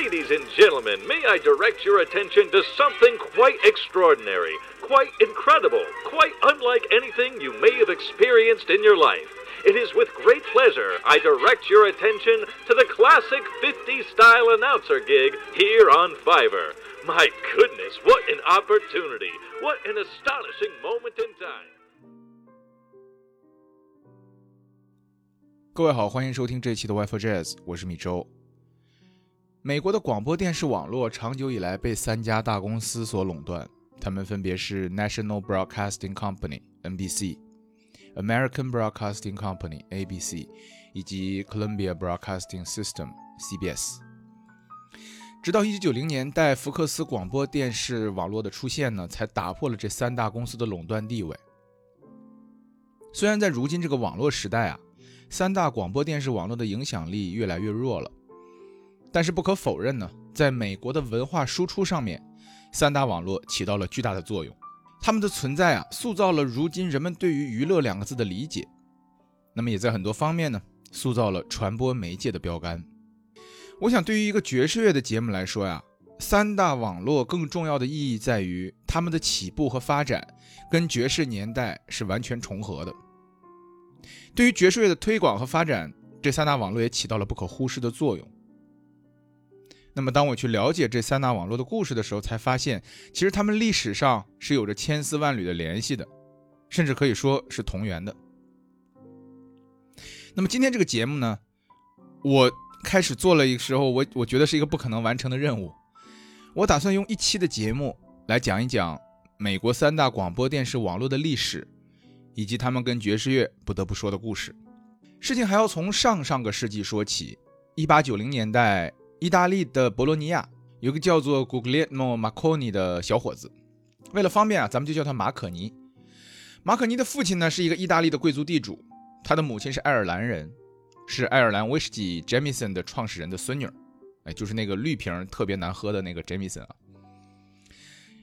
Ladies and gentlemen, may I direct your attention to something quite extraordinary, quite incredible, quite unlike anything you may have experienced in your life. It is with great pleasure I direct your attention to the classic 50 style announcer gig here on Fiverr. My goodness, what an opportunity! What an astonishing moment in time! 各位好，欢迎收听这期的 Wi-Fi Jazz，我是米周。 美国的广播电视网络长久以来被三家大公司所垄断，它们分别是 National Broadcasting Company（NBC）、American Broadcasting Company（ABC） 以及 Columbia Broadcasting System（CBS）。直到1990年代，福克斯广播电视网络的出现呢，才打破了这三大公司的垄断地位。虽然在如今这个网络时代啊，三大广播电视网络的影响力越来越弱了。但是不可否认呢，在美国的文化输出上面，三大网络起到了巨大的作用。他们的存在啊，塑造了如今人们对于“娱乐”两个字的理解。那么也在很多方面呢，塑造了传播媒介的标杆。我想，对于一个爵士乐的节目来说呀，三大网络更重要的意义在于，他们的起步和发展跟爵士年代是完全重合的。对于爵士乐的推广和发展，这三大网络也起到了不可忽视的作用。那么，当我去了解这三大网络的故事的时候，才发现，其实他们历史上是有着千丝万缕的联系的，甚至可以说是同源的。那么今天这个节目呢，我开始做了一个时候，我我觉得是一个不可能完成的任务。我打算用一期的节目来讲一讲美国三大广播电视网络的历史，以及他们跟爵士乐不得不说的故事。事情还要从上上个世纪说起，一八九零年代。意大利的博洛尼亚有个叫做 Guglielmo Marconi 的小伙子，为了方便啊，咱们就叫他马可尼。马可尼的父亲呢是一个意大利的贵族地主，他的母亲是爱尔兰人，是爱尔兰威士忌 Jameson 的创始人的孙女，哎，就是那个绿瓶特别难喝的那个 Jameson 啊。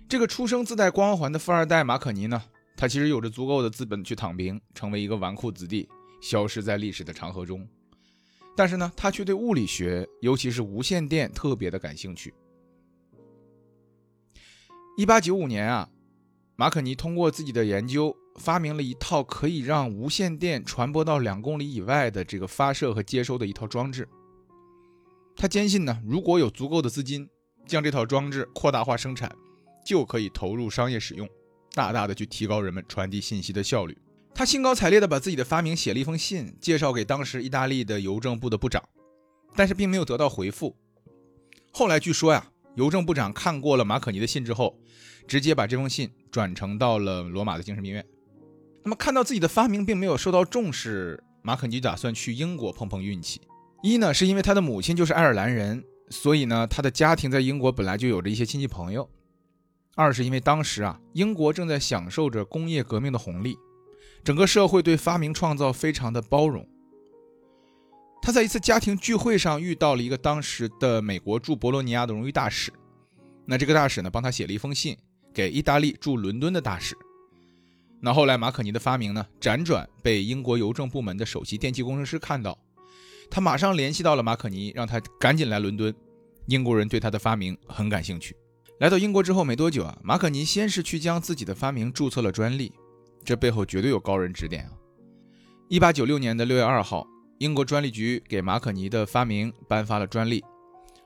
这个出生自带光环的富二代马可尼呢，他其实有着足够的资本去躺平，成为一个纨绔子弟，消失在历史的长河中。但是呢，他却对物理学，尤其是无线电特别的感兴趣。一八九五年啊，马可尼通过自己的研究，发明了一套可以让无线电传播到两公里以外的这个发射和接收的一套装置。他坚信呢，如果有足够的资金，将这套装置扩大化生产，就可以投入商业使用，大大的去提高人们传递信息的效率。他兴高采烈地把自己的发明写了一封信，介绍给当时意大利的邮政部的部长，但是并没有得到回复。后来据说呀，邮政部长看过了马可尼的信之后，直接把这封信转呈到了罗马的精神病院。那么看到自己的发明并没有受到重视，马可尼打算去英国碰碰运气。一呢，是因为他的母亲就是爱尔兰人，所以呢，他的家庭在英国本来就有着一些亲戚朋友；二是因为当时啊，英国正在享受着工业革命的红利。整个社会对发明创造非常的包容。他在一次家庭聚会上遇到了一个当时的美国驻博洛尼亚的荣誉大使，那这个大使呢帮他写了一封信给意大利驻伦敦的大使。那后来马可尼的发明呢辗转被英国邮政部门的首席电气工程师看到，他马上联系到了马可尼，让他赶紧来伦敦。英国人对他的发明很感兴趣。来到英国之后没多久啊，马可尼先是去将自己的发明注册了专利。这背后绝对有高人指点啊！一八九六年的六月二号，英国专利局给马可尼的发明颁发了专利，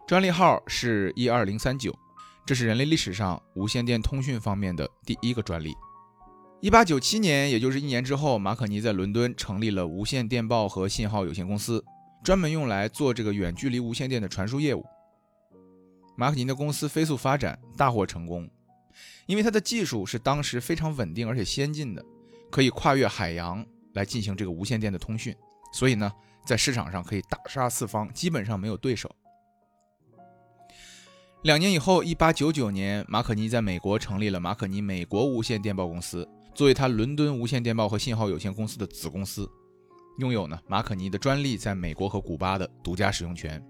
专利号是一二零三九，这是人类历史上无线电通讯方面的第一个专利。一八九七年，也就是一年之后，马可尼在伦敦成立了无线电报和信号有限公司，专门用来做这个远距离无线电的传输业务。马可尼的公司飞速发展，大获成功。因为它的技术是当时非常稳定而且先进的，可以跨越海洋来进行这个无线电的通讯，所以呢，在市场上可以大杀四方，基本上没有对手。两年以后，一八九九年，马可尼在美国成立了马可尼美国无线电报公司，作为他伦敦无线电报和信号有限公司的子公司，拥有呢马可尼的专利在美国和古巴的独家使用权。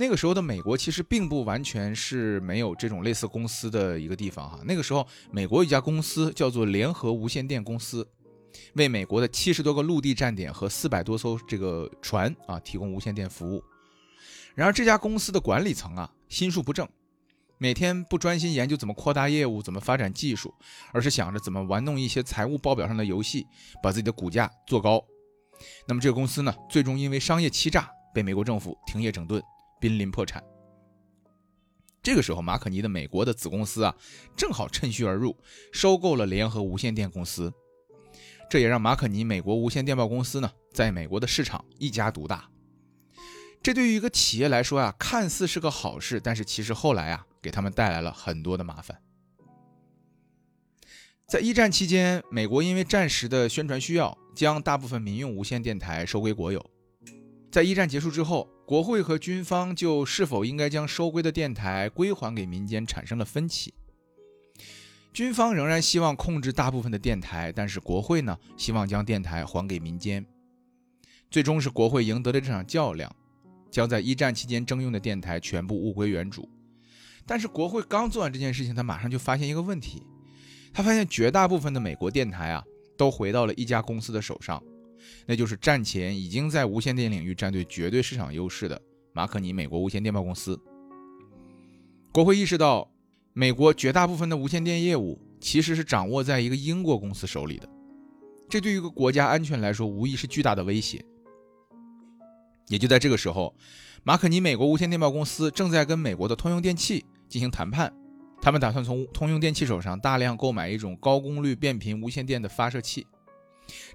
那个时候的美国其实并不完全是没有这种类似公司的一个地方哈。那个时候，美国有一家公司叫做联合无线电公司，为美国的七十多个陆地站点和四百多艘这个船啊提供无线电服务。然而这家公司的管理层啊，心术不正，每天不专心研究怎么扩大业务、怎么发展技术，而是想着怎么玩弄一些财务报表上的游戏，把自己的股价做高。那么这个公司呢，最终因为商业欺诈被美国政府停业整顿，濒临破产。这个时候，马可尼的美国的子公司啊，正好趁虚而入，收购了联合无线电公司。这也让马可尼美国无线电报公司呢，在美国的市场一家独大。这对于一个企业来说啊，看似是个好事，但是其实后来啊，给他们带来了很多的麻烦。在一战期间，美国因为战时的宣传需要，将大部分民用无线电台收归国有。在一战结束之后，国会和军方就是否应该将收归的电台归还给民间产生了分歧。军方仍然希望控制大部分的电台，但是国会呢，希望将电台还给民间。最终是国会赢得了这场较量，将在一战期间征用的电台全部物归原主。但是国会刚做完这件事情，他马上就发现一个问题，他发现绝大部分的美国电台啊，都回到了一家公司的手上。那就是战前已经在无线电领域占据绝对市场优势的马可尼美国无线电报公司。国会意识到，美国绝大部分的无线电业务其实是掌握在一个英国公司手里的，这对于一个国家安全来说无疑是巨大的威胁。也就在这个时候，马可尼美国无线电报公司正在跟美国的通用电气进行谈判，他们打算从通用电气手上大量购买一种高功率变频无线电的发射器。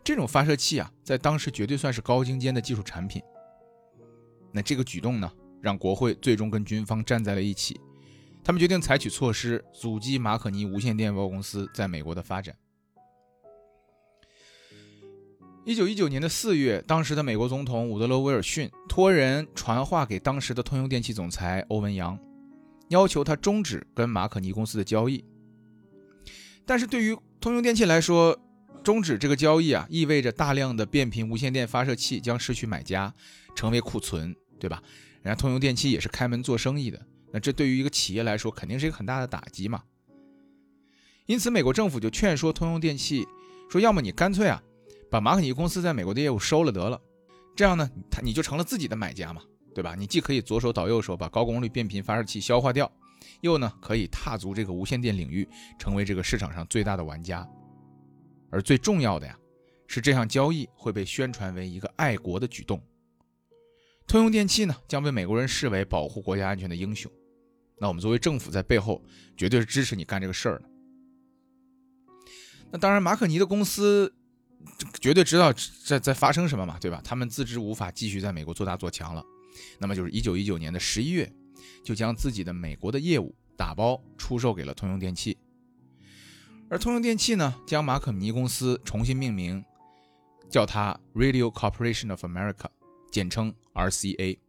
这种发射器啊，在当时绝对算是高精尖的技术产品。那这个举动呢，让国会最终跟军方站在了一起，他们决定采取措施，阻击马可尼无线电报公司在美国的发展。一九一九年的四月，当时的美国总统伍德罗·威尔逊托人传话给当时的通用电气总裁欧文扬，要求他终止跟马可尼公司的交易。但是对于通用电气来说，终止这个交易啊，意味着大量的变频无线电发射器将失去买家，成为库存，对吧？人家通用电气也是开门做生意的，那这对于一个企业来说，肯定是一个很大的打击嘛。因此，美国政府就劝说通用电气说：“要么你干脆啊，把马可尼公司在美国的业务收了得了，这样呢，他你就成了自己的买家嘛，对吧？你既可以左手倒右手，把高功率变频发射器消化掉，又呢可以踏足这个无线电领域，成为这个市场上最大的玩家。”而最重要的呀，是这项交易会被宣传为一个爱国的举动。通用电气呢，将被美国人视为保护国家安全的英雄。那我们作为政府在背后绝对是支持你干这个事儿的。那当然，马可尼的公司绝对知道在在发生什么嘛，对吧？他们自知无法继续在美国做大做强了，那么就是一九一九年的十一月，就将自己的美国的业务打包出售给了通用电气。而通用电气呢，将马可尼公司重新命名，叫它 Radio Corporation of America，简称 RCA。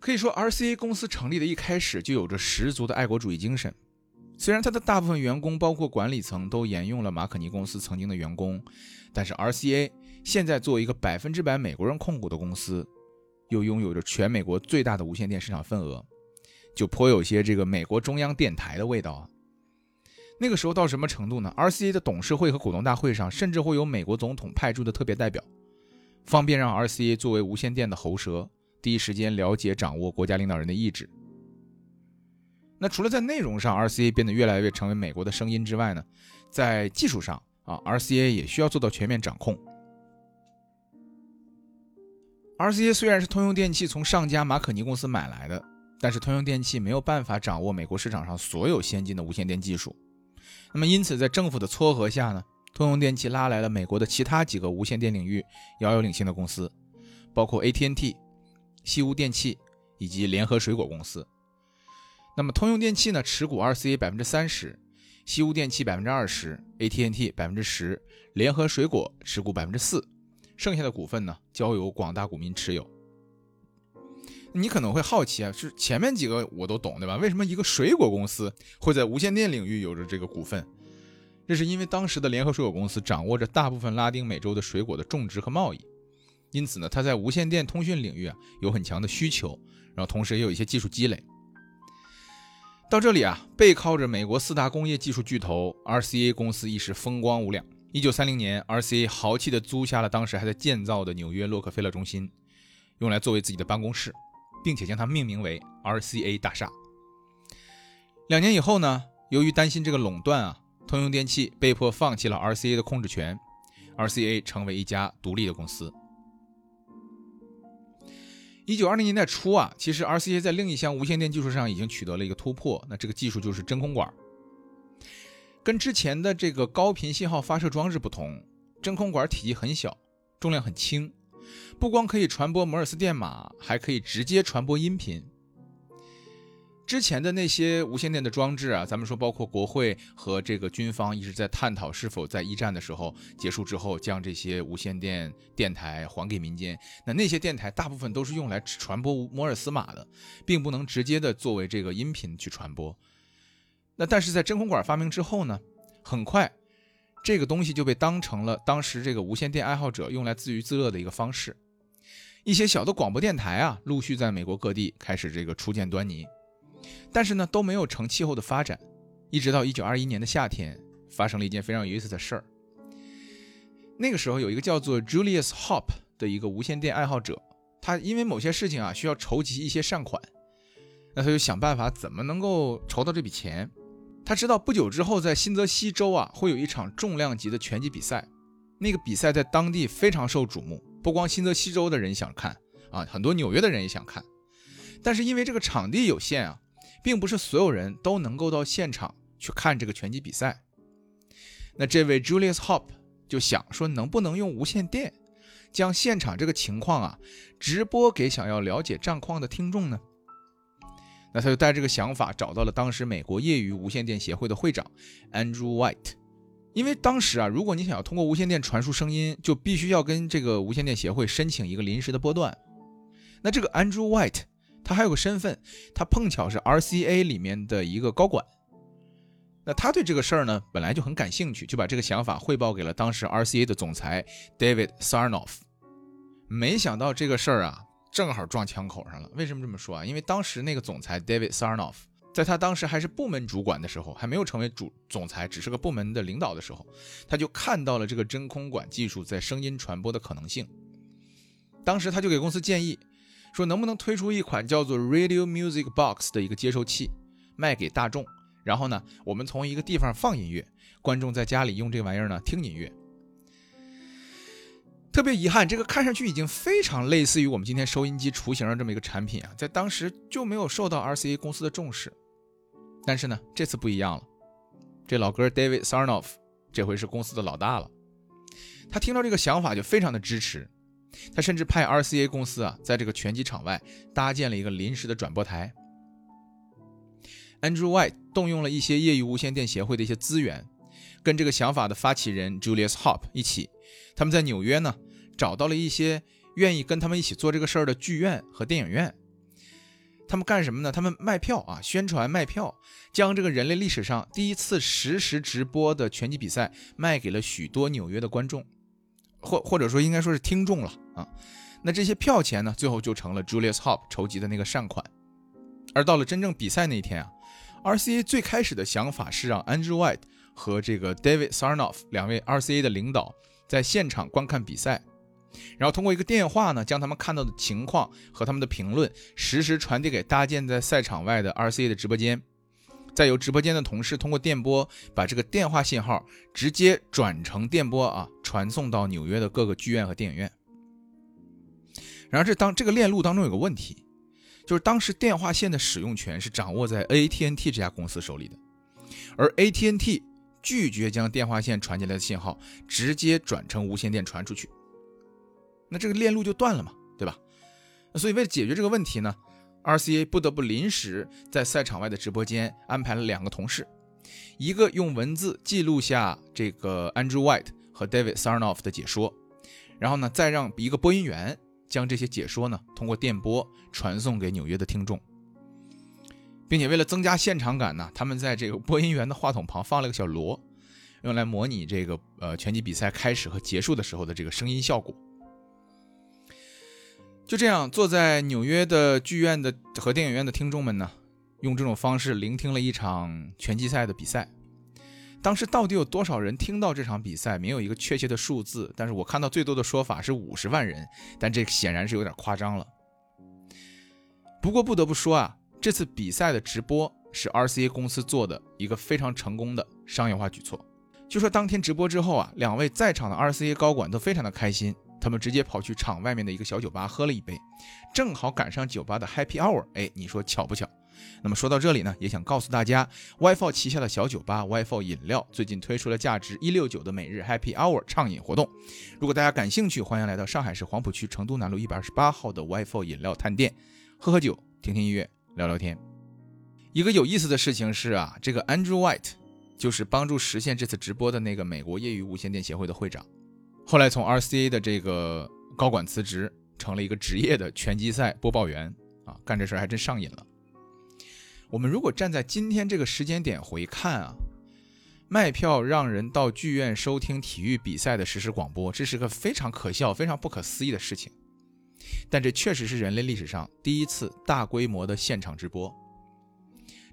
可以说，RCA 公司成立的一开始就有着十足的爱国主义精神。虽然它的大部分员工，包括管理层，都沿用了马可尼公司曾经的员工，但是 RCA 现在作为一个百分之百美国人控股的公司，又拥有着全美国最大的无线电市场份额，就颇有些这个美国中央电台的味道啊。那个时候到什么程度呢？RCA 的董事会和股东大会上，甚至会有美国总统派驻的特别代表，方便让 RCA 作为无线电的喉舌，第一时间了解掌握国家领导人的意志。那除了在内容上，RCA 变得越来越成为美国的声音之外呢，在技术上啊，RCA 也需要做到全面掌控。RCA 虽然是通用电器从上家马可尼公司买来的，但是通用电器没有办法掌握美国市场上所有先进的无线电技术。那么，因此，在政府的撮合下呢，通用电气拉来了美国的其他几个无线电领域遥遥领先的公司，包括 AT&T、西屋电器以及联合水果公司。那么，通用电气呢持股 RCA 百分之三十，西屋电器百分之二十，AT&T 百分之十，联合水果持股百分之四，剩下的股份呢交由广大股民持有。你可能会好奇啊，是前面几个我都懂，对吧？为什么一个水果公司会在无线电领域有着这个股份？这是因为当时的联合水果公司掌握着大部分拉丁美洲的水果的种植和贸易，因此呢，它在无线电通讯领域啊有很强的需求，然后同时也有一些技术积累。到这里啊，背靠着美国四大工业技术巨头 RCA 公司一时风光无两。一九三零年，RCA 豪气地租下了当时还在建造的纽约洛克菲勒中心。用来作为自己的办公室，并且将它命名为 RCA 大厦。两年以后呢，由于担心这个垄断啊，通用电气被迫放弃了 RCA 的控制权，RCA 成为一家独立的公司。一九二零年代初啊，其实 RCA 在另一项无线电技术上已经取得了一个突破，那这个技术就是真空管。跟之前的这个高频信号发射装置不同，真空管体积很小，重量很轻，不光可以传播摩尔斯电码，还可以直接传播音频。之前的那些无线电的装置啊，咱们说包括国会和这个军方一直在探讨是否在一战的时候结束之后将这些无线电电台还给民间。那那些电台大部分都是用来传播摩尔斯码的，并不能直接的作为这个音频去传播。那但是在真空管发明之后呢，很快这个东西就被当成了当时这个无线电爱好者用来自娱自乐的一个方式。一些小的广播电台啊，陆续在美国各地开始这个初见端倪。但是呢，都没有成气候的发展，一直到一九二一年的夏天，发生了一件非常有意思的事儿。那个时候，有一个叫做 Julius Hop 的一个无线电爱好者，他因为某些事情啊，需要筹集一些善款，那他就想办法怎么能够筹到这笔钱。他知道不久之后，在新泽西州啊，会有一场重量级的拳击比赛，那个比赛在当地非常受瞩目，不光新泽西州的人想看啊，很多纽约的人也想看。但是因为这个场地有限啊。并不是所有人都能够到现场去看这个拳击比赛。那这位 Julius Hop 就想说，能不能用无线电将现场这个情况啊直播给想要了解战况的听众呢？那他就带这个想法找到了当时美国业余无线电协会的会长 Andrew White。因为当时啊，如果你想要通过无线电传输声音，就必须要跟这个无线电协会申请一个临时的波段。那这个 Andrew White。他还有个身份，他碰巧是 RCA 里面的一个高管。那他对这个事儿呢，本来就很感兴趣，就把这个想法汇报给了当时 RCA 的总裁 David Sarnoff。没想到这个事儿啊，正好撞枪口上了。为什么这么说啊？因为当时那个总裁 David Sarnoff，在他当时还是部门主管的时候，还没有成为主总裁，只是个部门的领导的时候，他就看到了这个真空管技术在声音传播的可能性。当时他就给公司建议。说能不能推出一款叫做 Radio Music Box 的一个接收器，卖给大众。然后呢，我们从一个地方放音乐，观众在家里用这玩意儿呢听音乐。特别遗憾，这个看上去已经非常类似于我们今天收音机雏形的这么一个产品啊，在当时就没有受到 RCA 公司的重视。但是呢，这次不一样了，这老哥 David Sarnoff 这回是公司的老大了，他听到这个想法就非常的支持。他甚至派 RCA 公司啊，在这个拳击场外搭建了一个临时的转播台。Andrew White 动用了一些业余无线电协会的一些资源，跟这个想法的发起人 Julius Hop 一起，他们在纽约呢找到了一些愿意跟他们一起做这个事儿的剧院和电影院。他们干什么呢？他们卖票啊，宣传卖票，将这个人类历史上第一次实时直播的拳击比赛卖给了许多纽约的观众。或或者说应该说是听众了啊，那这些票钱呢，最后就成了 Julius Hop 筹集的那个善款。而到了真正比赛那一天啊，RCA 最开始的想法是让 Andrew White 和这个 David Sarnoff 两位 RCA 的领导在现场观看比赛，然后通过一个电话呢，将他们看到的情况和他们的评论实时传递给搭建在赛场外的 RCA 的直播间。再由直播间的同事通过电波把这个电话信号直接转成电波啊，传送到纽约的各个剧院和电影院。然而，这当这个链路当中有个问题，就是当时电话线的使用权是掌握在 AT&T 这家公司手里的，而 AT&T 拒绝将电话线传进来的信号直接转成无线电传出去，那这个链路就断了嘛，对吧？所以为了解决这个问题呢？RCA 不得不临时在赛场外的直播间安排了两个同事，一个用文字记录下这个 Andrew White 和 David Sarnoff 的解说，然后呢，再让一个播音员将这些解说呢通过电波传送给纽约的听众，并且为了增加现场感呢，他们在这个播音员的话筒旁放了个小锣，用来模拟这个呃拳击比赛开始和结束的时候的这个声音效果。就这样，坐在纽约的剧院的和电影院的听众们呢，用这种方式聆听了一场拳击赛的比赛。当时到底有多少人听到这场比赛，没有一个确切的数字，但是我看到最多的说法是五十万人，但这显然是有点夸张了。不过不得不说啊，这次比赛的直播是 RCA 公司做的一个非常成功的商业化举措。就说当天直播之后啊，两位在场的 RCA 高管都非常的开心。他们直接跑去场外面的一个小酒吧喝了一杯，正好赶上酒吧的 Happy Hour。哎，你说巧不巧？那么说到这里呢，也想告诉大家，WiFi 旗下的小酒吧 WiFi 饮料最近推出了价值一六九的每日 Happy Hour 畅饮活动。如果大家感兴趣，欢迎来到上海市黄浦区成都南路一百二十八号的 WiFi 饮料探店，喝喝酒，听听音乐，聊聊天。一个有意思的事情是啊，这个 Andrew White 就是帮助实现这次直播的那个美国业余无线电协会的会长。后来从 RCA 的这个高管辞职，成了一个职业的拳击赛播报员啊，干这事还真上瘾了。我们如果站在今天这个时间点回看啊，卖票让人到剧院收听体育比赛的实时广播，这是个非常可笑、非常不可思议的事情。但这确实是人类历史上第一次大规模的现场直播，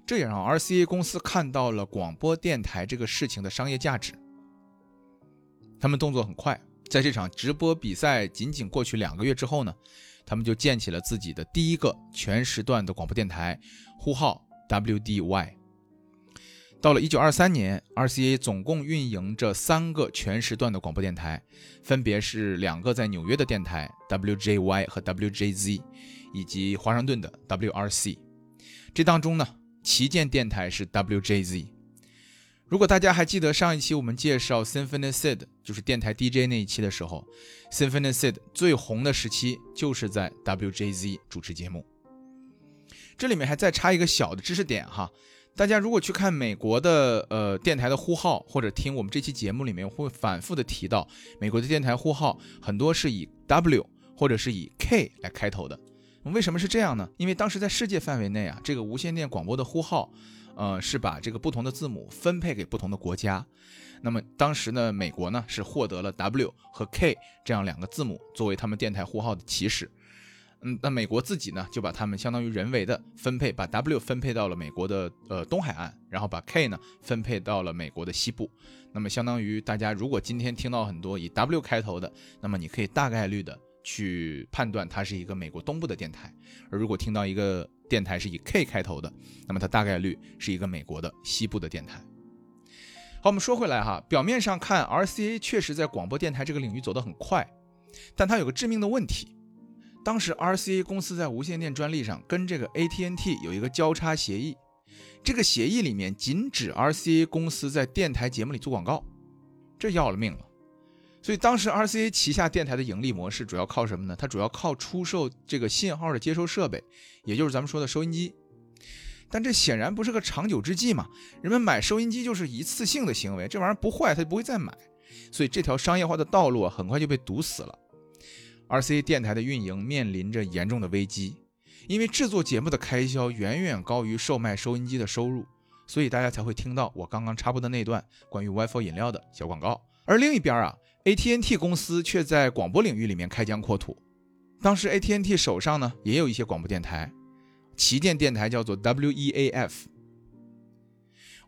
这也让 RCA 公司看到了广播电台这个事情的商业价值。他们动作很快，在这场直播比赛仅仅过去两个月之后呢，他们就建起了自己的第一个全时段的广播电台，呼号 WDY。到了1923年，RCA 总共运营着三个全时段的广播电台，分别是两个在纽约的电台 WJY 和 WJZ，以及华盛顿的 WRC。这当中呢，旗舰电台是 WJZ。如果大家还记得上一期我们介绍 Symphony Sid，就是电台 DJ 那一期的时候，Symphony Sid 最红的时期就是在 WJZ 主持节目。这里面还再插一个小的知识点哈，大家如果去看美国的呃电台的呼号，或者听我们这期节目里面会反复的提到，美国的电台呼号很多是以 W 或者是以 K 来开头的。为什么是这样呢？因为当时在世界范围内啊，这个无线电广播的呼号。呃，是把这个不同的字母分配给不同的国家。那么当时呢，美国呢是获得了 W 和 K 这样两个字母作为他们电台呼号的起始。嗯，那美国自己呢就把他们相当于人为的分配，把 W 分配到了美国的呃东海岸，然后把 K 呢分配到了美国的西部。那么相当于大家如果今天听到很多以 W 开头的，那么你可以大概率的去判断它是一个美国东部的电台。而如果听到一个电台是以 K 开头的，那么它大概率是一个美国的西部的电台。好，我们说回来哈，表面上看，RCA 确实在广播电台这个领域走得很快，但它有个致命的问题。当时 RCA 公司在无线电专利上跟这个 AT&T 有一个交叉协议，这个协议里面禁止 RCA 公司在电台节目里做广告，这要了命了。所以当时 RCA 旗下电台的盈利模式主要靠什么呢？它主要靠出售这个信号的接收设备，也就是咱们说的收音机。但这显然不是个长久之计嘛，人们买收音机就是一次性的行为，这玩意儿不坏他就不会再买，所以这条商业化的道路啊很快就被堵死了。RCA 电台的运营面临着严重的危机，因为制作节目的开销远远高于售卖收音机的收入，所以大家才会听到我刚刚插播的那段关于 WiFi 饮料的小广告。而另一边啊。AT&T 公司却在广播领域里面开疆扩土。当时 AT&T 手上呢也有一些广播电台，旗舰电台叫做 WEAF。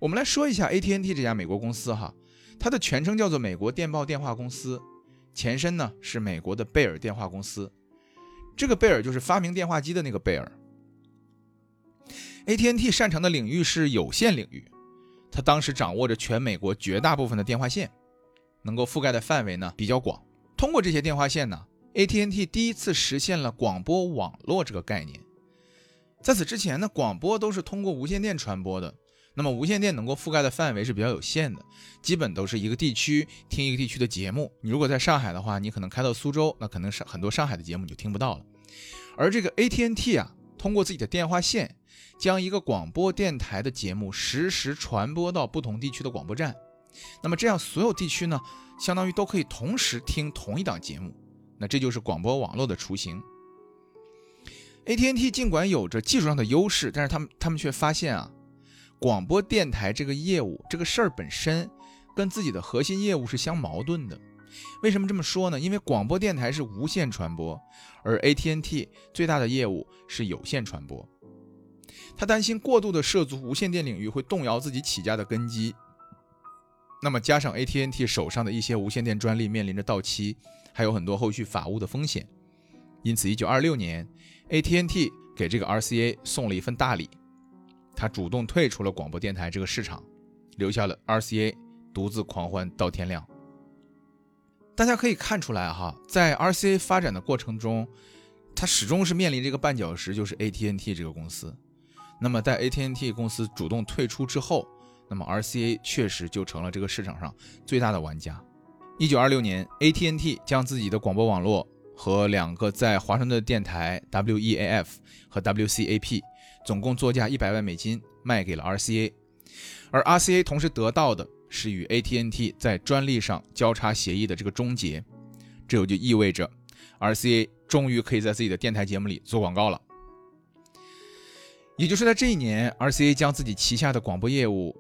我们来说一下 AT&T 这家美国公司哈，它的全称叫做美国电报电话公司，前身呢是美国的贝尔电话公司。这个贝尔就是发明电话机的那个贝尔。AT&T 擅长的领域是有线领域，它当时掌握着全美国绝大部分的电话线。能够覆盖的范围呢比较广。通过这些电话线呢，AT&T 第一次实现了广播网络这个概念。在此之前呢，广播都是通过无线电传播的。那么无线电能够覆盖的范围是比较有限的，基本都是一个地区听一个地区的节目。你如果在上海的话，你可能开到苏州，那可能是很多上海的节目你就听不到了。而这个 AT&T 啊，通过自己的电话线，将一个广播电台的节目实时传播到不同地区的广播站。那么这样，所有地区呢，相当于都可以同时听同一档节目。那这就是广播网络的雏形。AT&T 尽管有着技术上的优势，但是他们他们却发现啊，广播电台这个业务这个事儿本身跟自己的核心业务是相矛盾的。为什么这么说呢？因为广播电台是无线传播，而 AT&T 最大的业务是有线传播。他担心过度的涉足无线电领域会动摇自己起家的根基。那么加上 AT&T 手上的一些无线电专利面临着到期，还有很多后续法务的风险，因此1926年，AT&T 给这个 RCA 送了一份大礼，他主动退出了广播电台这个市场，留下了 RCA 独自狂欢到天亮。大家可以看出来哈，在 RCA 发展的过程中，它始终是面临这个绊脚石，就是 AT&T 这个公司。那么在 AT&T 公司主动退出之后，那么 RCA 确实就成了这个市场上最大的玩家。一九二六年，AT&T 将自己的广播网络和两个在华盛顿电台 WEAF 和 WCAP，总共作价一百万美金卖给了 RCA，而 RCA 同时得到的。是与 ATNT 在专利上交叉协议的这个终结，这就意味着 RCA 终于可以在自己的电台节目里做广告了。也就是在这一年，RCA 将自己旗下的广播业务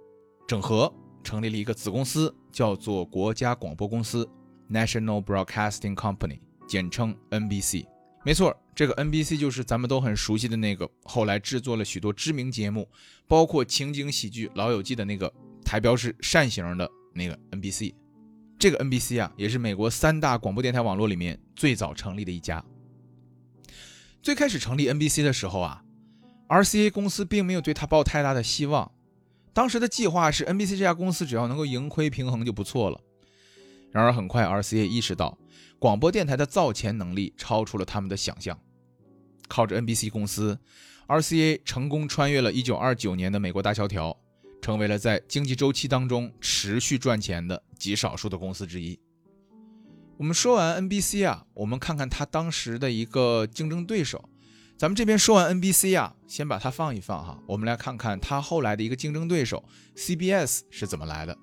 整合，成立了一个子公司，叫做国家广播公司 （National Broadcasting Company），简称 NBC。没错，这个 NBC 就是咱们都很熟悉的那个，后来制作了许多知名节目，包括情景喜剧《老友记》的那个。台标是扇形的那个 NBC，这个 NBC 啊，也是美国三大广播电台网络里面最早成立的一家。最开始成立 NBC 的时候啊，RCA 公司并没有对他抱太大的希望。当时的计划是 NBC 这家公司只要能够盈亏平衡就不错了。然而很快，RCA 意识到广播电台的造钱能力超出了他们的想象。靠着 NBC 公司，RCA 成功穿越了1929年的美国大萧条。成为了在经济周期当中持续赚钱的极少数的公司之一。我们说完 NBC 啊，我们看看它当时的一个竞争对手。咱们这边说完 NBC 啊，先把它放一放哈，我们来看看它后来的一个竞争对手 CBS 是怎么来的。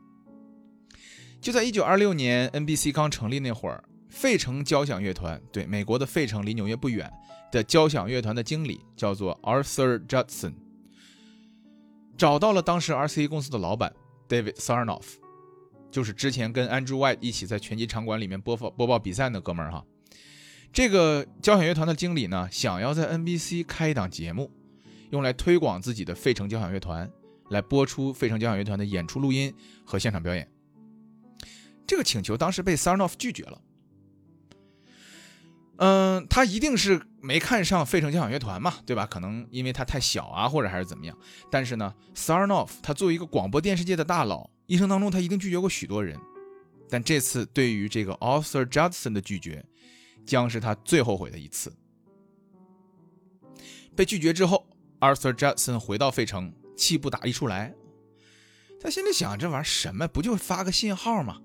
就在1926年 NBC 刚成立那会儿，费城交响乐团，对，美国的费城离纽约不远的交响乐团的经理叫做 Arthur Judson。找到了当时 RCA 公司的老板 David Sarnoff，就是之前跟 Andrew White 一起在拳击场馆里面播放播报比赛那哥们儿哈。这个交响乐团的经理呢，想要在 NBC 开一档节目，用来推广自己的费城交响乐团，来播出费城交响乐团的演出录音和现场表演。这个请求当时被 Sarnoff 拒绝了。嗯，他一定是没看上费城交响乐团嘛，对吧？可能因为他太小啊，或者还是怎么样。但是呢，Sarnoff 他作为一个广播电视界的大佬，一生当中他一定拒绝过许多人。但这次对于这个 Arthur Judson 的拒绝，将是他最后悔的一次。被拒绝之后，Arthur Judson 回到费城，气不打一处来。他心里想：这玩意儿什么？不就发个信号吗？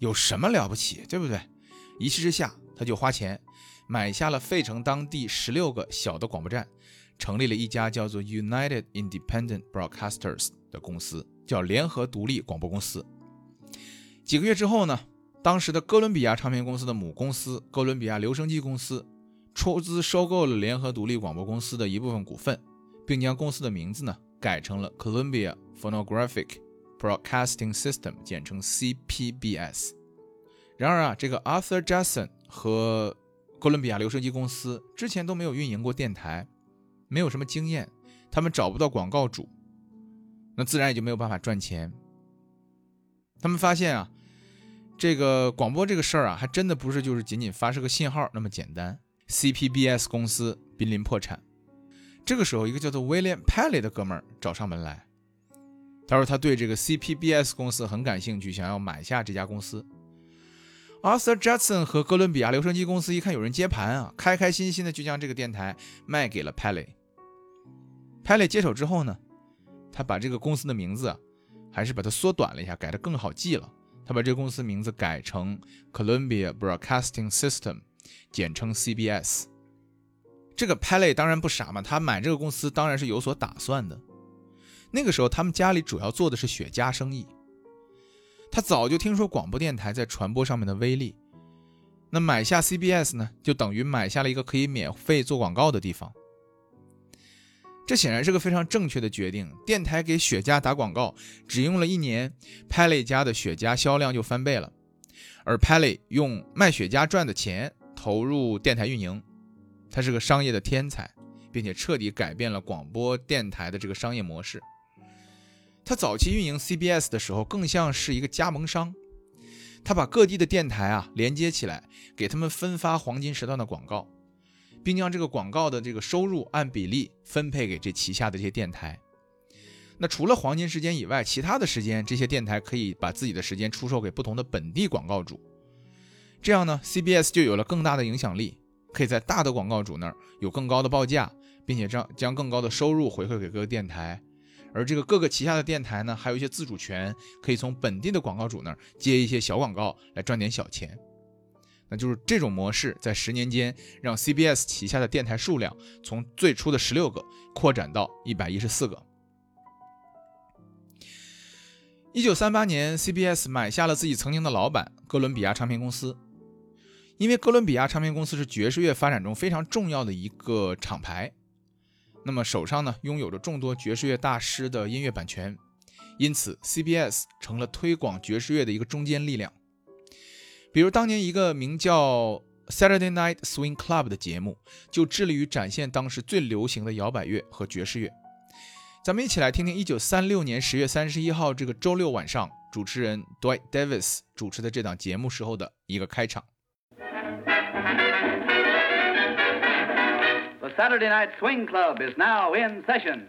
有什么了不起，对不对？一气之下，他就花钱。买下了费城当地十六个小的广播站，成立了一家叫做 United Independent Broadcasters 的公司，叫联合独立广播公司。几个月之后呢，当时的哥伦比亚唱片公司的母公司哥伦比亚留声机公司出资收购了联合独立广播公司的一部分股份，并将公司的名字呢改成了 Columbia Phonographic Broadcasting System，简称 CPBS。然而啊，这个 Arthur Jackson 和哥伦比亚留声机公司之前都没有运营过电台，没有什么经验，他们找不到广告主，那自然也就没有办法赚钱。他们发现啊，这个广播这个事儿啊，还真的不是就是仅仅发射个信号那么简单。CPBS 公司濒临破产，这个时候，一个叫做 William Pelly 的哥们儿找上门来，他说他对这个 CPBS 公司很感兴趣，想要买下这家公司。Arthur Judson 和哥伦比亚留声机公司一看有人接盘啊，开开心心的就将这个电台卖给了 Pelly。Pelly 接手之后呢，他把这个公司的名字，还是把它缩短了一下，改得更好记了。他把这个公司名字改成 Columbia Broadcasting System，简称 CBS。这个 Pelly 当然不傻嘛，他买这个公司当然是有所打算的。那个时候他们家里主要做的是雪茄生意。他早就听说广播电台在传播上面的威力，那买下 CBS 呢，就等于买下了一个可以免费做广告的地方。这显然是个非常正确的决定。电台给雪茄打广告，只用了一年，Pelly 家的雪茄销量就翻倍了。而 Pelly 用卖雪茄赚的钱投入电台运营，他是个商业的天才，并且彻底改变了广播电台的这个商业模式。他早期运营 CBS 的时候，更像是一个加盟商，他把各地的电台啊连接起来，给他们分发黄金时段的广告，并将这个广告的这个收入按比例分配给这旗下的这些电台。那除了黄金时间以外，其他的时间，这些电台可以把自己的时间出售给不同的本地广告主。这样呢，CBS 就有了更大的影响力，可以在大的广告主那儿有更高的报价，并且将将更高的收入回馈给各个电台。而这个各个旗下的电台呢，还有一些自主权，可以从本地的广告主那儿接一些小广告来赚点小钱。那就是这种模式，在十年间让 CBS 旗下的电台数量从最初的十六个扩展到一百一十四个。一九三八年，CBS 买下了自己曾经的老板哥伦比亚唱片公司，因为哥伦比亚唱片公司是爵士乐发展中非常重要的一个厂牌，那么手上呢拥有着众多爵士乐大师的音乐版权，因此 CBS 成了推广爵士乐的一个中坚力量。比如当年一个名叫 Saturday Night Swing Club 的节目，就致力于展现当时最流行的摇摆乐和爵士乐。咱们一起来听听一九三六年十月三十一号这个周六晚上，主持人 Dwight Davis 主持的这档节目时候的一个开场。Saturday Night Swing Club is now in session.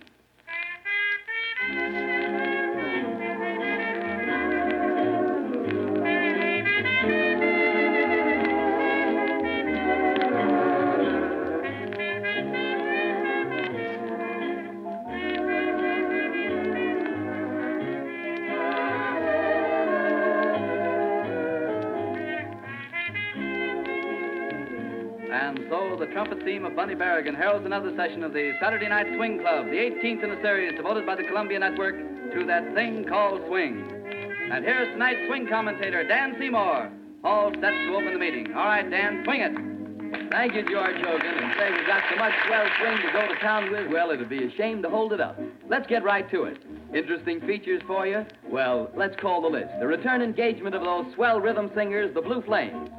Trumpet theme of Bunny Barrigan heralds another session of the Saturday Night Swing Club, the 18th in a series devoted by the Columbia Network to that thing called swing. And here's tonight's swing commentator, Dan Seymour, all set to open the meeting. All right, Dan, swing it. Thank you, George Hogan. And say we've got so much swell swing to go to town with, well, it'd be a shame to hold it up. Let's get right to it. Interesting features for you? Well, let's call the list. The return engagement of those swell rhythm singers, the Blue Flames.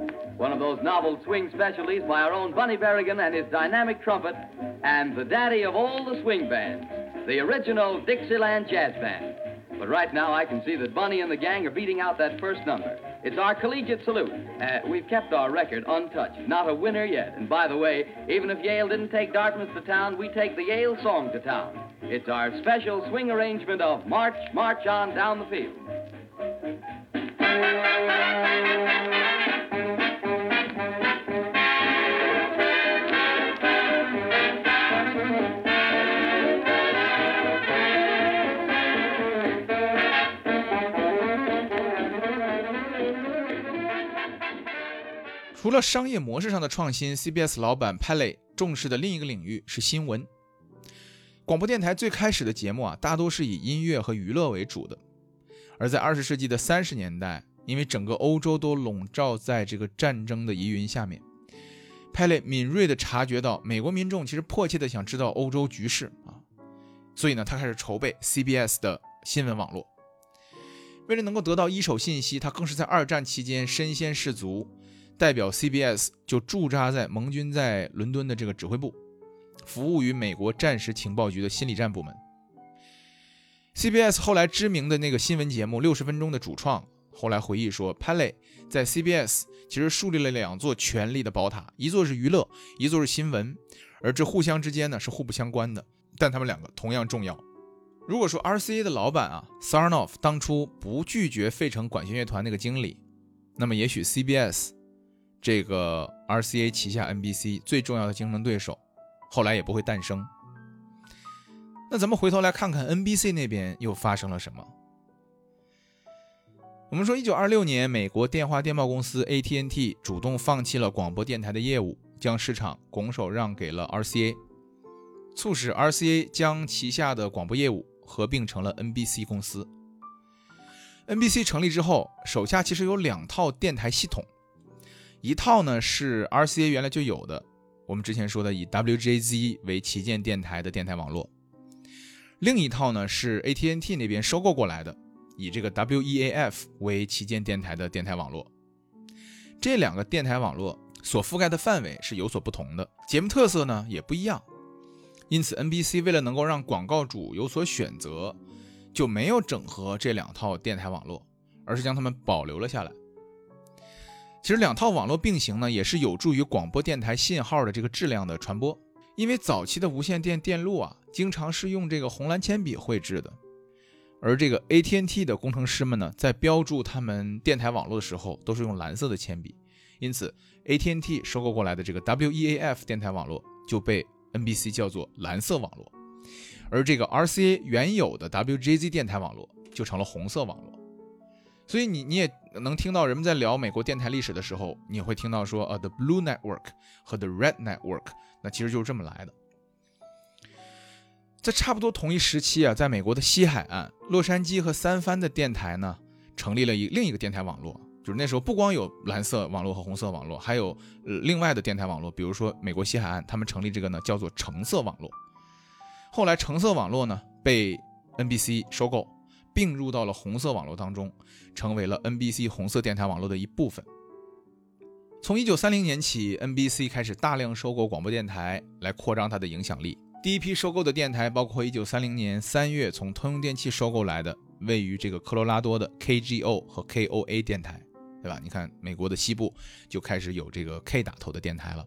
One of those novel swing specialties by our own Bunny Berrigan and his dynamic trumpet, and the daddy of all the swing bands, the original Dixieland Jazz Band. But right now, I can see that Bunny and the gang are beating out that first number. It's our collegiate salute. Uh, we've kept our record untouched. Not a winner yet. And by the way, even if Yale didn't take Dartmouth to town, we take the Yale song to town. It's our special swing arrangement of March, March on down the field. 除了商业模式上的创新，CBS 老板 Pele 重视的另一个领域是新闻。广播电台最开始的节目啊，大多是以音乐和娱乐为主的。而在二十世纪的三十年代，因为整个欧洲都笼罩在这个战争的疑云下面 p a l e 敏锐地察觉到美国民众其实迫切地想知道欧洲局势啊，所以呢，他开始筹备 CBS 的新闻网络。为了能够得到一手信息，他更是在二战期间身先士卒。代表 CBS 就驻扎在盟军在伦敦的这个指挥部，服务于美国战时情报局的心理战部门。CBS 后来知名的那个新闻节目《六十分钟》的主创后来回忆说 p a l e 在 CBS 其实树立了两座权力的宝塔，一座是娱乐，一座是新闻，而这互相之间呢是互不相关的，但他们两个同样重要。如果说 RCA 的老板啊 Sarnoff 当初不拒绝费城管弦乐团那个经理，那么也许 CBS。这个 RCA 旗下 NBC 最重要的竞争对手，后来也不会诞生。那咱们回头来看看 NBC 那边又发生了什么？我们说，一九二六年，美国电话电报公司 AT&T 主动放弃了广播电台的业务，将市场拱手让给了 RCA，促使 RCA 将旗下的广播业务合并成了 NBC 公司。NBC 成立之后，手下其实有两套电台系统。一套呢是 RCA 原来就有的，我们之前说的以 WJZ 为旗舰电台的电台网络；另一套呢是 AT&T 那边收购过来的，以这个 WEAF 为旗舰电台的电台网络。这两个电台网络所覆盖的范围是有所不同的，节目特色呢也不一样。因此，NBC 为了能够让广告主有所选择，就没有整合这两套电台网络，而是将它们保留了下来。其实两套网络并行呢，也是有助于广播电台信号的这个质量的传播。因为早期的无线电电路啊，经常是用这个红蓝铅笔绘制的，而这个 AT&T 的工程师们呢，在标注他们电台网络的时候，都是用蓝色的铅笔。因此，AT&T 收购过来的这个 WEAF 电台网络就被 NBC 叫做蓝色网络，而这个 RCA 原有的 WJZ 电台网络就成了红色网络。所以你你也能听到人们在聊美国电台历史的时候，你会听到说，呃，the blue network 和 the red network，那其实就是这么来的。在差不多同一时期啊，在美国的西海岸，洛杉矶和三藩的电台呢，成立了一另一个电台网络，就是那时候不光有蓝色网络和红色网络，还有另外的电台网络，比如说美国西海岸，他们成立这个呢叫做橙色网络。后来橙色网络呢被 NBC 收购。并入到了红色网络当中，成为了 NBC 红色电台网络的一部分。从1930年起，NBC 开始大量收购广播电台来扩张它的影响力。第一批收购的电台包括1930年3月从通用电气收购来的位于这个科罗拉多的 KGO 和 KOA 电台，对吧？你看，美国的西部就开始有这个 K 打头的电台了。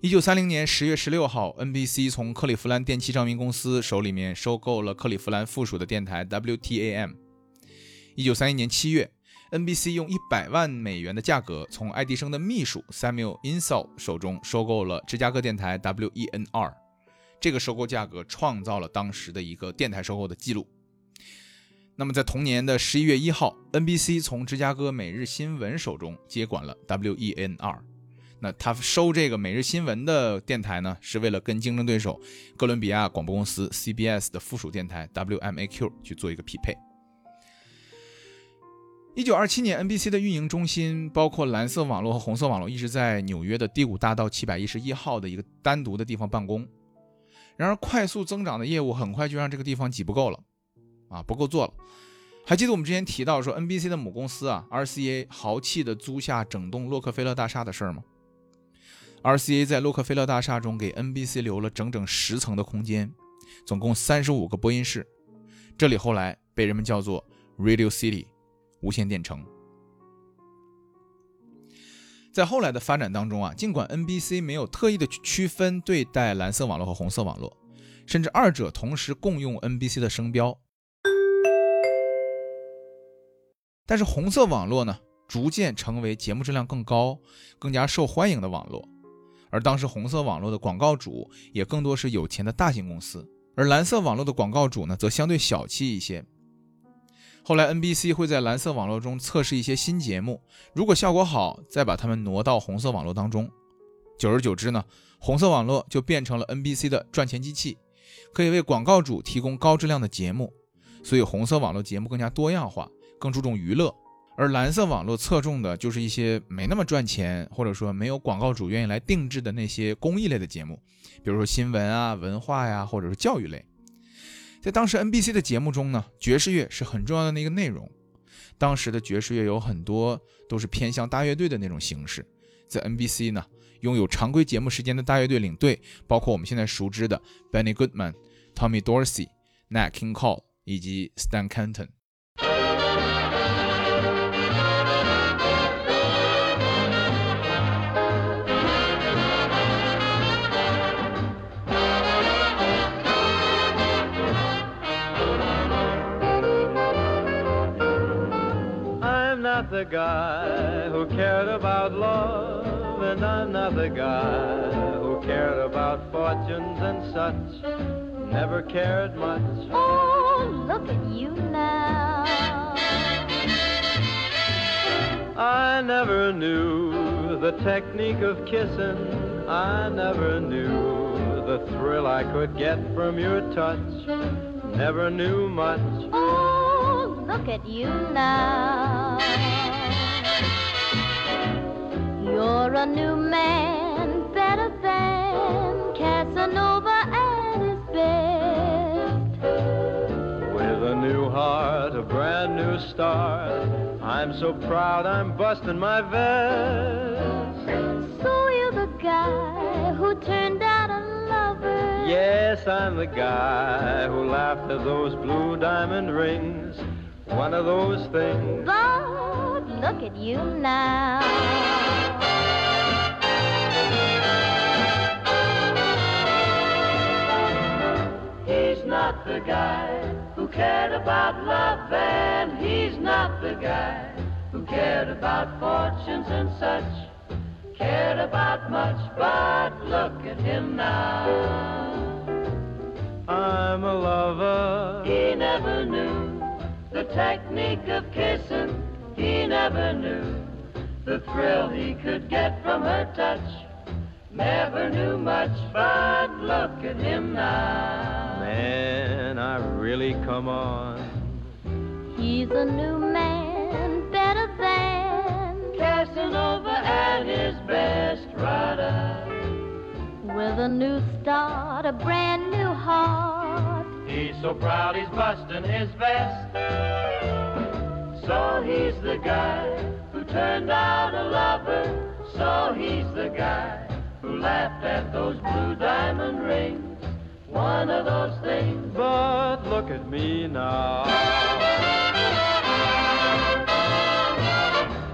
一九三零年十月十六号，NBC 从克利夫兰电器照明公司手里面收购了克利夫兰附属的电台 WTAM。一九三一年七月，NBC 用一百万美元的价格从爱迪生的秘书 Samuel Insull 手中收购了芝加哥电台 WENR。这个收购价格创造了当时的一个电台收购的记录。那么在同年的十一月一号，NBC 从芝加哥每日新闻手中接管了 WENR。那他收这个每日新闻的电台呢，是为了跟竞争对手哥伦比亚广播公司 CBS 的附属电台 WMAQ 去做一个匹配。一九二七年，NBC 的运营中心包括蓝色网络和红色网络，一直在纽约的第五大道七百一十一号的一个单独的地方办公。然而，快速增长的业务很快就让这个地方挤不够了，啊，不够做了。还记得我们之前提到说，NBC 的母公司啊，RCA 豪气的租下整栋洛克菲勒大厦的事儿吗？RCA 在洛克菲勒大厦中给 NBC 留了整整十层的空间，总共三十五个播音室。这里后来被人们叫做 Radio City，无线电城。在后来的发展当中啊，尽管 NBC 没有特意的去区分对待蓝色网络和红色网络，甚至二者同时共用 NBC 的声标，但是红色网络呢，逐渐成为节目质量更高、更加受欢迎的网络。而当时红色网络的广告主也更多是有钱的大型公司，而蓝色网络的广告主呢，则相对小气一些。后来 NBC 会在蓝色网络中测试一些新节目，如果效果好，再把它们挪到红色网络当中。久而久之呢，红色网络就变成了 NBC 的赚钱机器，可以为广告主提供高质量的节目，所以红色网络节目更加多样化，更注重娱乐。而蓝色网络侧重的就是一些没那么赚钱，或者说没有广告主愿意来定制的那些公益类的节目，比如说新闻啊、文化呀，或者是教育类。在当时 NBC 的节目中呢，爵士乐是很重要的那个内容。当时的爵士乐有很多都是偏向大乐队的那种形式。在 NBC 呢，拥有常规节目时间的大乐队领队，包括我们现在熟知的 Benny Goodman、Tommy Dorsey、Nat King Cole 以及 Stan Kenton。Not the guy who cared about love, and I'm not the guy who cared about fortunes and such. Never cared much. Oh, look at you now. I never knew the technique of kissing. I never knew the thrill I could get from your touch. Never knew much. Oh, look at you now. You're a new man, better than Casanova at his best. With a new heart, a brand new start. I'm so proud I'm busting my vest. So you're the guy who turned out a lover. Yes, Yes, I'm the guy who laughed at those blue diamond rings. One of those things. But look at you now. He's not the guy who cared about love, and he's not the guy who cared about fortunes and such. Cared about much, but look at him now. I'm a lover. He never knew the technique of kissing. He never knew the thrill he could get from her touch. Never knew much, but look at him now. Man, I really come on. He's a new man, better than Casanova and his best rider. with a new start, a brand new heart. He's so proud he's busting his vest. So he's the guy who turned out a lover. So he's the guy who laughed at those blue diamond rings. One of those things. But look at me now.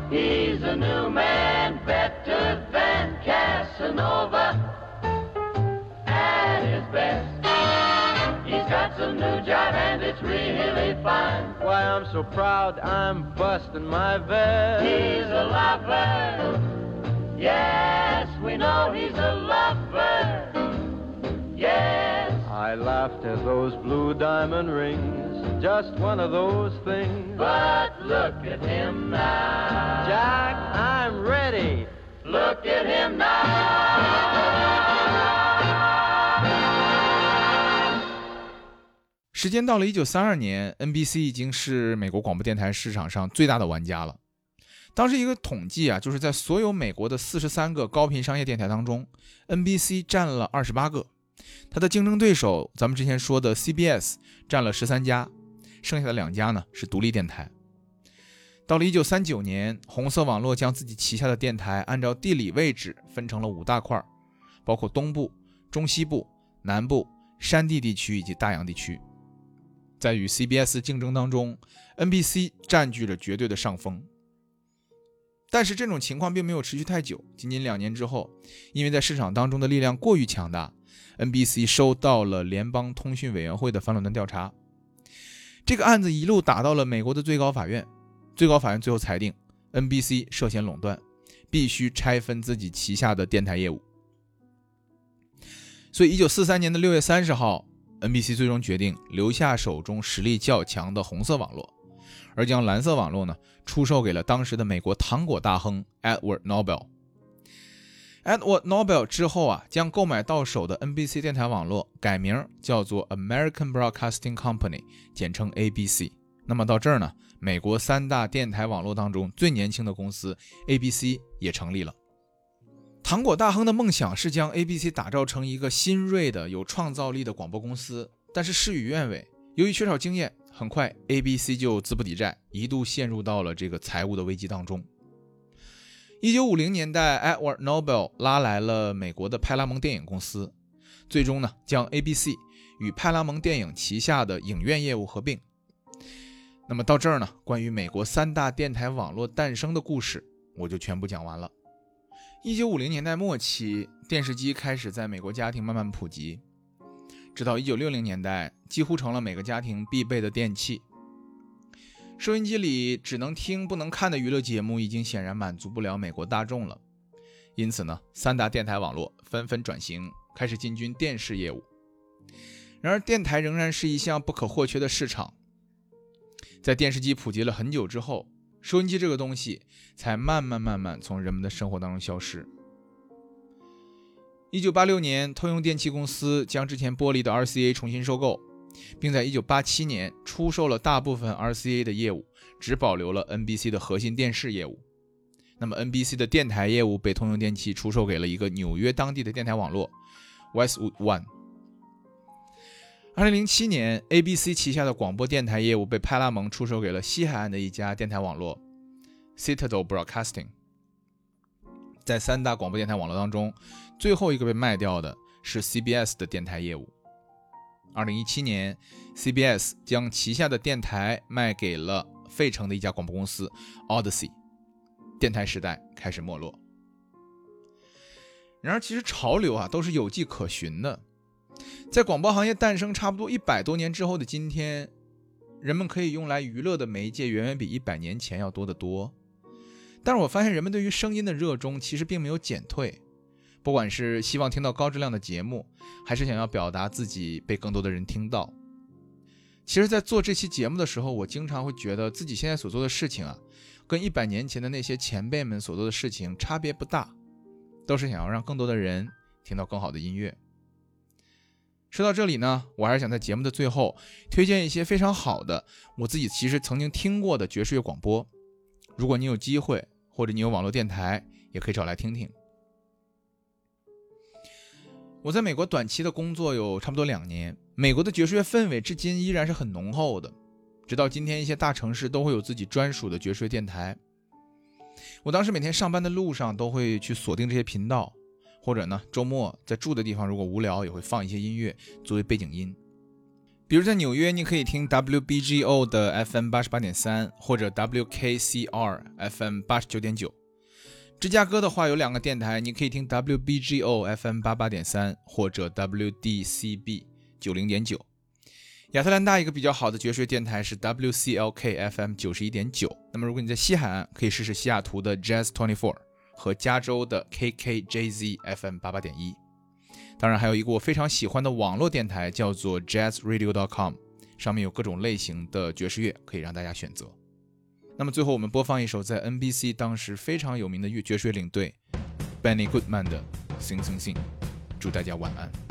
He's a new man, better than Casanova. Got some new jive and it's really fine. Why, I'm so proud I'm busting my vest. He's a lover. Yes, we know he's a lover. Yes, I laughed at those blue diamond rings. Just one of those things. but look at him now. Jack, I'm ready. Look at him now. 时间到了1932年，NBC 已经是美国广播电台市场上最大的玩家了。当时一个统计啊，就是在所有美国的43个高频商业电台当中，NBC 占了28个，它的竞争对手咱们之前说的 CBS 占了13家，剩下的两家呢是独立电台。到了1939年，红色网络将自己旗下的电台按照地理位置分成了五大块，包括东部、中西部、南部、山地地区以及大洋地区。在与 CBS 竞争当中，NBC 占据了绝对的上风。但是这种情况并没有持续太久，仅仅两年之后，因为在市场当中的力量过于强大，NBC 收到了联邦通讯委员会的反垄断调查。这个案子一路打到了美国的最高法院，最高法院最后裁定 NBC 涉嫌垄断，必须拆分自己旗下的电台业务。所以，一九四三年的六月三十号，NBC 最终决定留下手中实力较强的红色网络，而将蓝色网络呢出售给了当时的美国糖果大亨 Edward Nobel。Edward Nobel 之后啊，将购买到手的 NBC 电台网络改名叫做 American Broadcasting Company，简称 ABC。那么到这儿呢，美国三大电台网络当中最年轻的公司 ABC 也成立了。糖果大亨的梦想是将 ABC 打造成一个新锐的、有创造力的广播公司，但是事与愿违，由于缺少经验，很快 ABC 就资不抵债，一度陷入到了这个财务的危机当中。一九五零年代，Edward Nobel 拉来了美国的派拉蒙电影公司，最终呢将 ABC 与派拉蒙电影旗下的影院业务合并。那么到这儿呢，关于美国三大电台网络诞生的故事，我就全部讲完了。一九五零年代末期，电视机开始在美国家庭慢慢普及，直到一九六零年代，几乎成了每个家庭必备的电器。收音机里只能听不能看的娱乐节目，已经显然满足不了美国大众了。因此呢，三大电台网络纷纷转型，开始进军电视业务。然而，电台仍然是一项不可或缺的市场。在电视机普及了很久之后，收音机这个东西才慢慢慢慢从人们的生活当中消失。一九八六年，通用电气公司将之前剥离的 RCA 重新收购，并在一九八七年出售了大部分 RCA 的业务，只保留了 NBC 的核心电视业务。那么 NBC 的电台业务被通用电气出售给了一个纽约当地的电台网络 Westwood One。二零零七年，ABC 旗下的广播电台业务被派拉蒙出售给了西海岸的一家电台网络 Citadel Broadcasting。在三大广播电台网络当中，最后一个被卖掉的是 CBS 的电台业务。二零一七年，CBS 将旗下的电台卖给了费城的一家广播公司 Odyssey，电台时代开始没落。然而，其实潮流啊都是有迹可循的。在广播行业诞生差不多一百多年之后的今天，人们可以用来娱乐的媒介远远比一百年前要多得多。但是我发现人们对于声音的热衷其实并没有减退，不管是希望听到高质量的节目，还是想要表达自己被更多的人听到。其实，在做这期节目的时候，我经常会觉得自己现在所做的事情啊，跟一百年前的那些前辈们所做的事情差别不大，都是想要让更多的人听到更好的音乐。说到这里呢，我还是想在节目的最后推荐一些非常好的我自己其实曾经听过的爵士乐广播。如果你有机会，或者你有网络电台，也可以找来听听。我在美国短期的工作有差不多两年，美国的爵士乐氛围至今依然是很浓厚的。直到今天，一些大城市都会有自己专属的爵士乐电台。我当时每天上班的路上都会去锁定这些频道。或者呢，周末在住的地方如果无聊，也会放一些音乐作为背景音。比如在纽约，你可以听 WBGO 的 FM 八十八点三，或者 WKCR FM 八十九点九。芝加哥的话有两个电台，你可以听 WBGO FM 八八点三，或者 WDCB 九零点九。亚特兰大一个比较好的爵士电台是 WCLK FM 九十一点九。那么如果你在西海岸，可以试试西雅图的 Jazz Twenty Four。和加州的 KKJZ FM 八八点一，当然还有一个我非常喜欢的网络电台，叫做 JazzRadio.com，上面有各种类型的爵士乐可以让大家选择。那么最后我们播放一首在 NBC 当时非常有名的乐爵士乐领队 Benny Goodman 的《Sing Sing Sing》，祝大家晚安。